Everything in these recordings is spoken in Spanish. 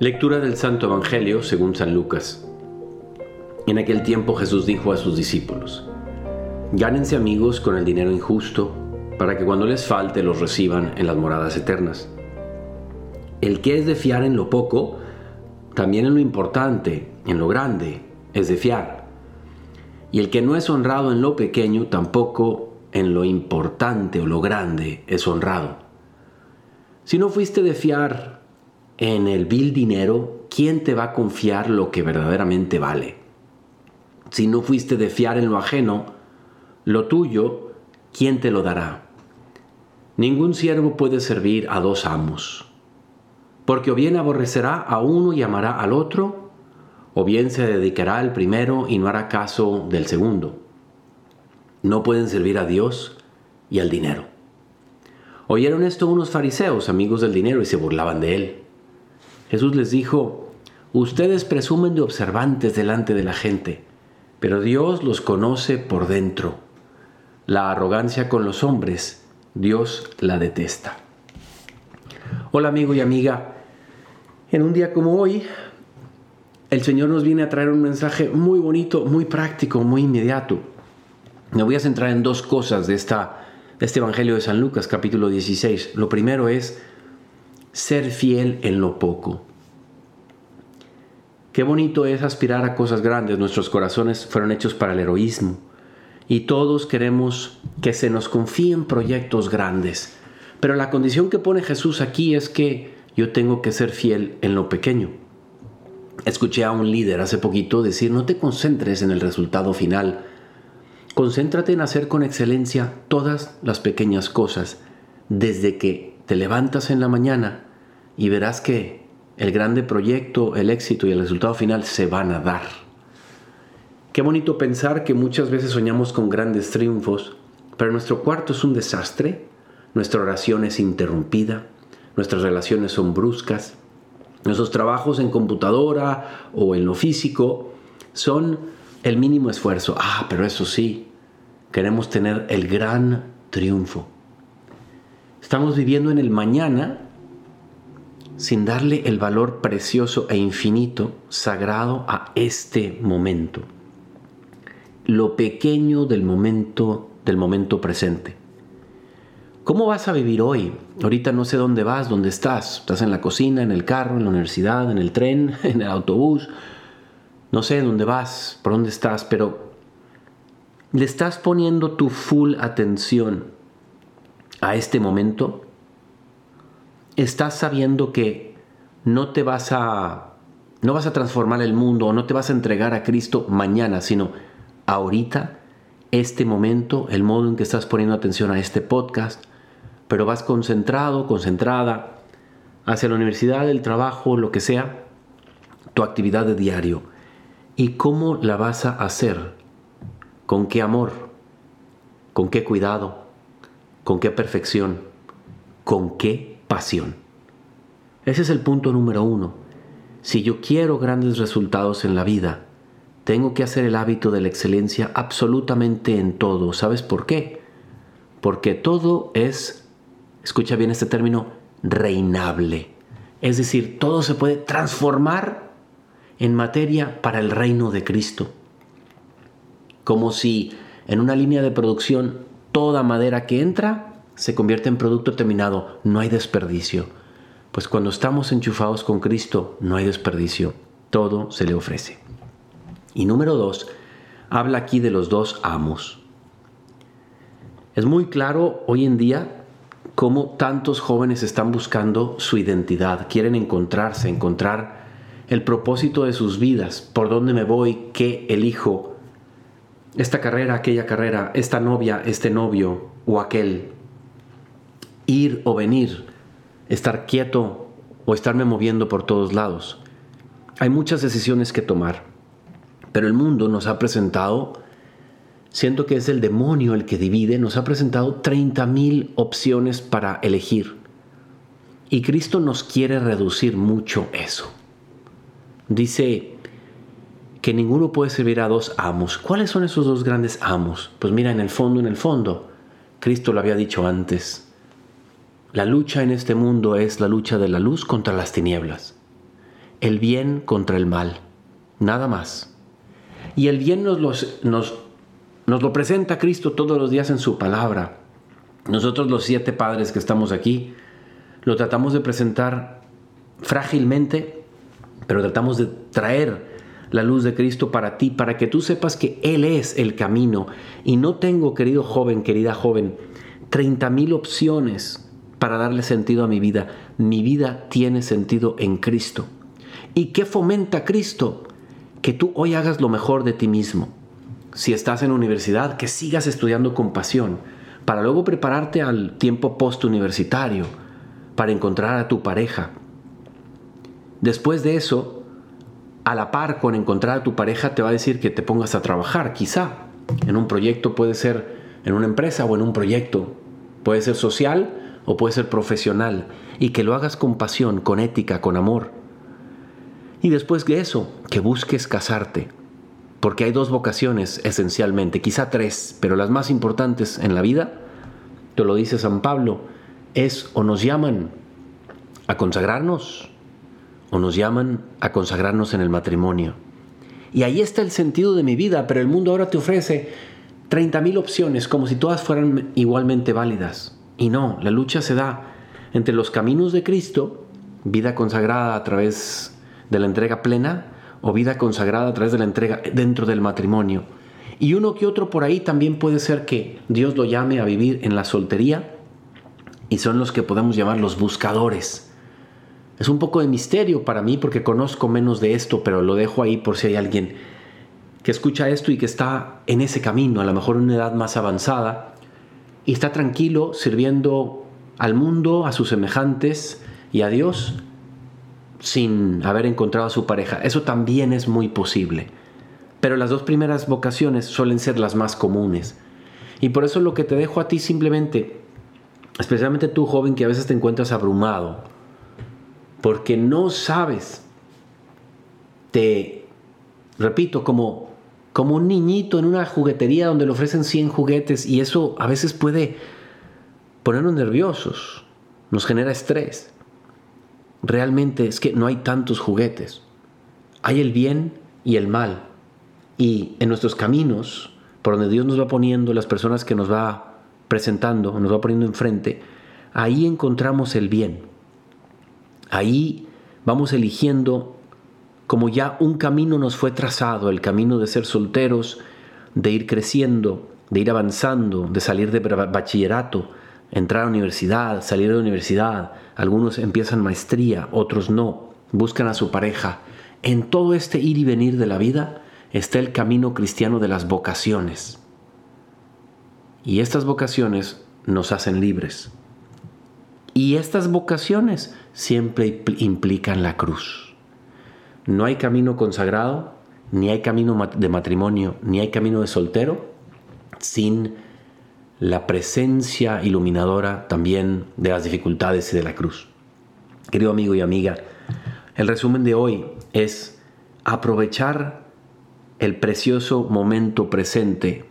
Lectura del Santo Evangelio según San Lucas. En aquel tiempo Jesús dijo a sus discípulos, Gánense amigos con el dinero injusto, para que cuando les falte los reciban en las moradas eternas. El que es de fiar en lo poco, también en lo importante, en lo grande, es de fiar. Y el que no es honrado en lo pequeño, tampoco en lo importante o lo grande es honrado. Si no fuiste de fiar en el vil dinero, ¿quién te va a confiar lo que verdaderamente vale? Si no fuiste de fiar en lo ajeno, lo tuyo, ¿quién te lo dará? Ningún siervo puede servir a dos amos, porque o bien aborrecerá a uno y amará al otro, o bien se dedicará al primero y no hará caso del segundo. No pueden servir a Dios y al dinero. Oyeron esto unos fariseos, amigos del dinero, y se burlaban de él. Jesús les dijo, ustedes presumen de observantes delante de la gente, pero Dios los conoce por dentro. La arrogancia con los hombres, Dios la detesta. Hola amigo y amiga, en un día como hoy, el Señor nos viene a traer un mensaje muy bonito, muy práctico, muy inmediato. Me voy a centrar en dos cosas de, esta, de este Evangelio de San Lucas, capítulo 16. Lo primero es ser fiel en lo poco. Qué bonito es aspirar a cosas grandes. Nuestros corazones fueron hechos para el heroísmo. Y todos queremos que se nos confíen proyectos grandes. Pero la condición que pone Jesús aquí es que yo tengo que ser fiel en lo pequeño. Escuché a un líder hace poquito decir, no te concentres en el resultado final. Concéntrate en hacer con excelencia todas las pequeñas cosas, desde que te levantas en la mañana y verás que el grande proyecto, el éxito y el resultado final se van a dar. Qué bonito pensar que muchas veces soñamos con grandes triunfos, pero nuestro cuarto es un desastre, nuestra oración es interrumpida, nuestras relaciones son bruscas, nuestros trabajos en computadora o en lo físico son el mínimo esfuerzo. Ah, pero eso sí, queremos tener el gran triunfo. Estamos viviendo en el mañana sin darle el valor precioso e infinito, sagrado a este momento. Lo pequeño del momento, del momento presente. ¿Cómo vas a vivir hoy? Ahorita no sé dónde vas, dónde estás. Estás en la cocina, en el carro, en la universidad, en el tren, en el autobús. No sé dónde vas, por dónde estás, pero le estás poniendo tu full atención a este momento estás sabiendo que no te vas a no vas a transformar el mundo o no te vas a entregar a Cristo mañana, sino ahorita, este momento, el modo en que estás poniendo atención a este podcast, pero vas concentrado, concentrada hacia la universidad, el trabajo, lo que sea, tu actividad de diario. ¿Y cómo la vas a hacer? ¿Con qué amor? ¿Con qué cuidado? ¿Con qué perfección? ¿Con qué pasión. Ese es el punto número uno. Si yo quiero grandes resultados en la vida, tengo que hacer el hábito de la excelencia absolutamente en todo. ¿Sabes por qué? Porque todo es, escucha bien este término, reinable. Es decir, todo se puede transformar en materia para el reino de Cristo. Como si en una línea de producción toda madera que entra se convierte en producto terminado, no hay desperdicio. Pues cuando estamos enchufados con Cristo, no hay desperdicio, todo se le ofrece. Y número dos, habla aquí de los dos amos. Es muy claro hoy en día cómo tantos jóvenes están buscando su identidad, quieren encontrarse, encontrar el propósito de sus vidas, por dónde me voy, qué elijo, esta carrera, aquella carrera, esta novia, este novio o aquel ir o venir, estar quieto o estarme moviendo por todos lados. Hay muchas decisiones que tomar, pero el mundo nos ha presentado, siento que es el demonio el que divide, nos ha presentado 30.000 opciones para elegir. Y Cristo nos quiere reducir mucho eso. Dice que ninguno puede servir a dos amos. ¿Cuáles son esos dos grandes amos? Pues mira, en el fondo, en el fondo, Cristo lo había dicho antes. La lucha en este mundo es la lucha de la luz contra las tinieblas. el bien contra el mal, nada más. Y el bien nos, nos, lo presenta Cristo todos los días en su palabra. Nosotros los siete padres que estamos aquí, lo tratamos de presentar frágilmente, pero tratamos de traer la luz de Cristo para ti, para que tú sepas que Él es el camino. Y no tengo, querido joven, querida joven, 30 mil opciones para darle sentido a mi vida. Mi vida tiene sentido en Cristo. ¿Y qué fomenta Cristo? Que tú hoy hagas lo mejor de ti mismo. Si estás en universidad, que sigas estudiando con pasión, para luego prepararte al tiempo postuniversitario, para encontrar a tu pareja. Después de eso, a la par con encontrar a tu pareja, te va a decir que te pongas a trabajar, quizá. En un proyecto puede ser en una empresa o en un proyecto. Puede ser social o puede ser profesional. Y que lo hagas con pasión, con ética, con amor. Y después de eso, que busques casarte. Porque hay dos vocaciones esencialmente, quizá tres, pero las más importantes en la vida, te lo dice San Pablo, es o nos llaman a consagrarnos o nos llaman a consagrarnos en el matrimonio. Y ahí está el sentido de mi vida, pero el mundo ahora te ofrece 30.000 opciones como si todas fueran igualmente válidas. Y no, la lucha se da entre los caminos de Cristo, vida consagrada a través de la entrega plena, o vida consagrada a través de la entrega dentro del matrimonio. Y uno que otro por ahí también puede ser que Dios lo llame a vivir en la soltería, y son los que podemos llamar los buscadores es un poco de misterio para mí porque conozco menos de esto, pero lo dejo ahí por si hay alguien que escucha esto y que está en ese camino, a lo mejor en una edad más avanzada, y está tranquilo sirviendo al mundo, a sus semejantes y a Dios sin haber encontrado a su pareja. Eso también es muy posible. Pero las dos primeras vocaciones suelen ser las más comunes. Y por eso lo que te dejo a ti simplemente, especialmente tú joven que a veces te encuentras abrumado, porque no sabes. Te repito, como, como un niñito en una juguetería donde le ofrecen 100 juguetes y eso a veces puede ponernos nerviosos, nos genera estrés. Realmente es que no hay tantos juguetes. Hay el bien y el mal. Y en nuestros caminos, por donde Dios nos va poniendo, las personas que nos va presentando, nos va poniendo enfrente, ahí encontramos el bien. Ahí vamos eligiendo como ya un camino nos fue trazado, el camino de ser solteros, de ir creciendo, de ir avanzando, de salir de bachillerato, entrar a universidad, salir de universidad. Algunos empiezan maestría, otros no, buscan a su pareja. En todo este ir y venir de la vida está el camino cristiano de las vocaciones. Y estas vocaciones nos hacen libres. Y estas vocaciones siempre implican la cruz. No hay camino consagrado, ni hay camino de matrimonio, ni hay camino de soltero sin la presencia iluminadora también de las dificultades y de la cruz. Querido amigo y amiga, el resumen de hoy es aprovechar el precioso momento presente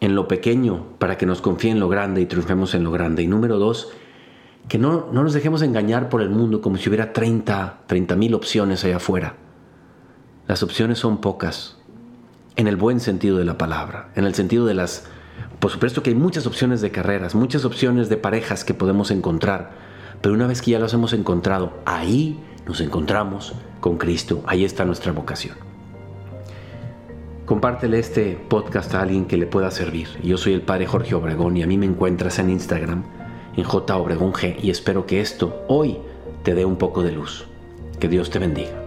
en lo pequeño para que nos confíe en lo grande y triunfemos en lo grande. Y número dos, que no, nos dejemos engañar por el mundo como si hubiera 30, 30 mil opciones allá afuera. Las opciones son pocas, en el buen sentido de la palabra, en el sentido de las... Por supuesto que hay muchas opciones de carreras, muchas opciones de parejas que podemos encontrar, pero una vez que ya las hemos encontrado, ahí nos encontramos con Cristo, ahí está nuestra vocación. Compártele este podcast a alguien que le pueda servir. Yo soy el Padre Jorge Obregón y a mí me encuentras en Instagram en J. Obregón G y espero que esto hoy te dé un poco de luz. Que Dios te bendiga.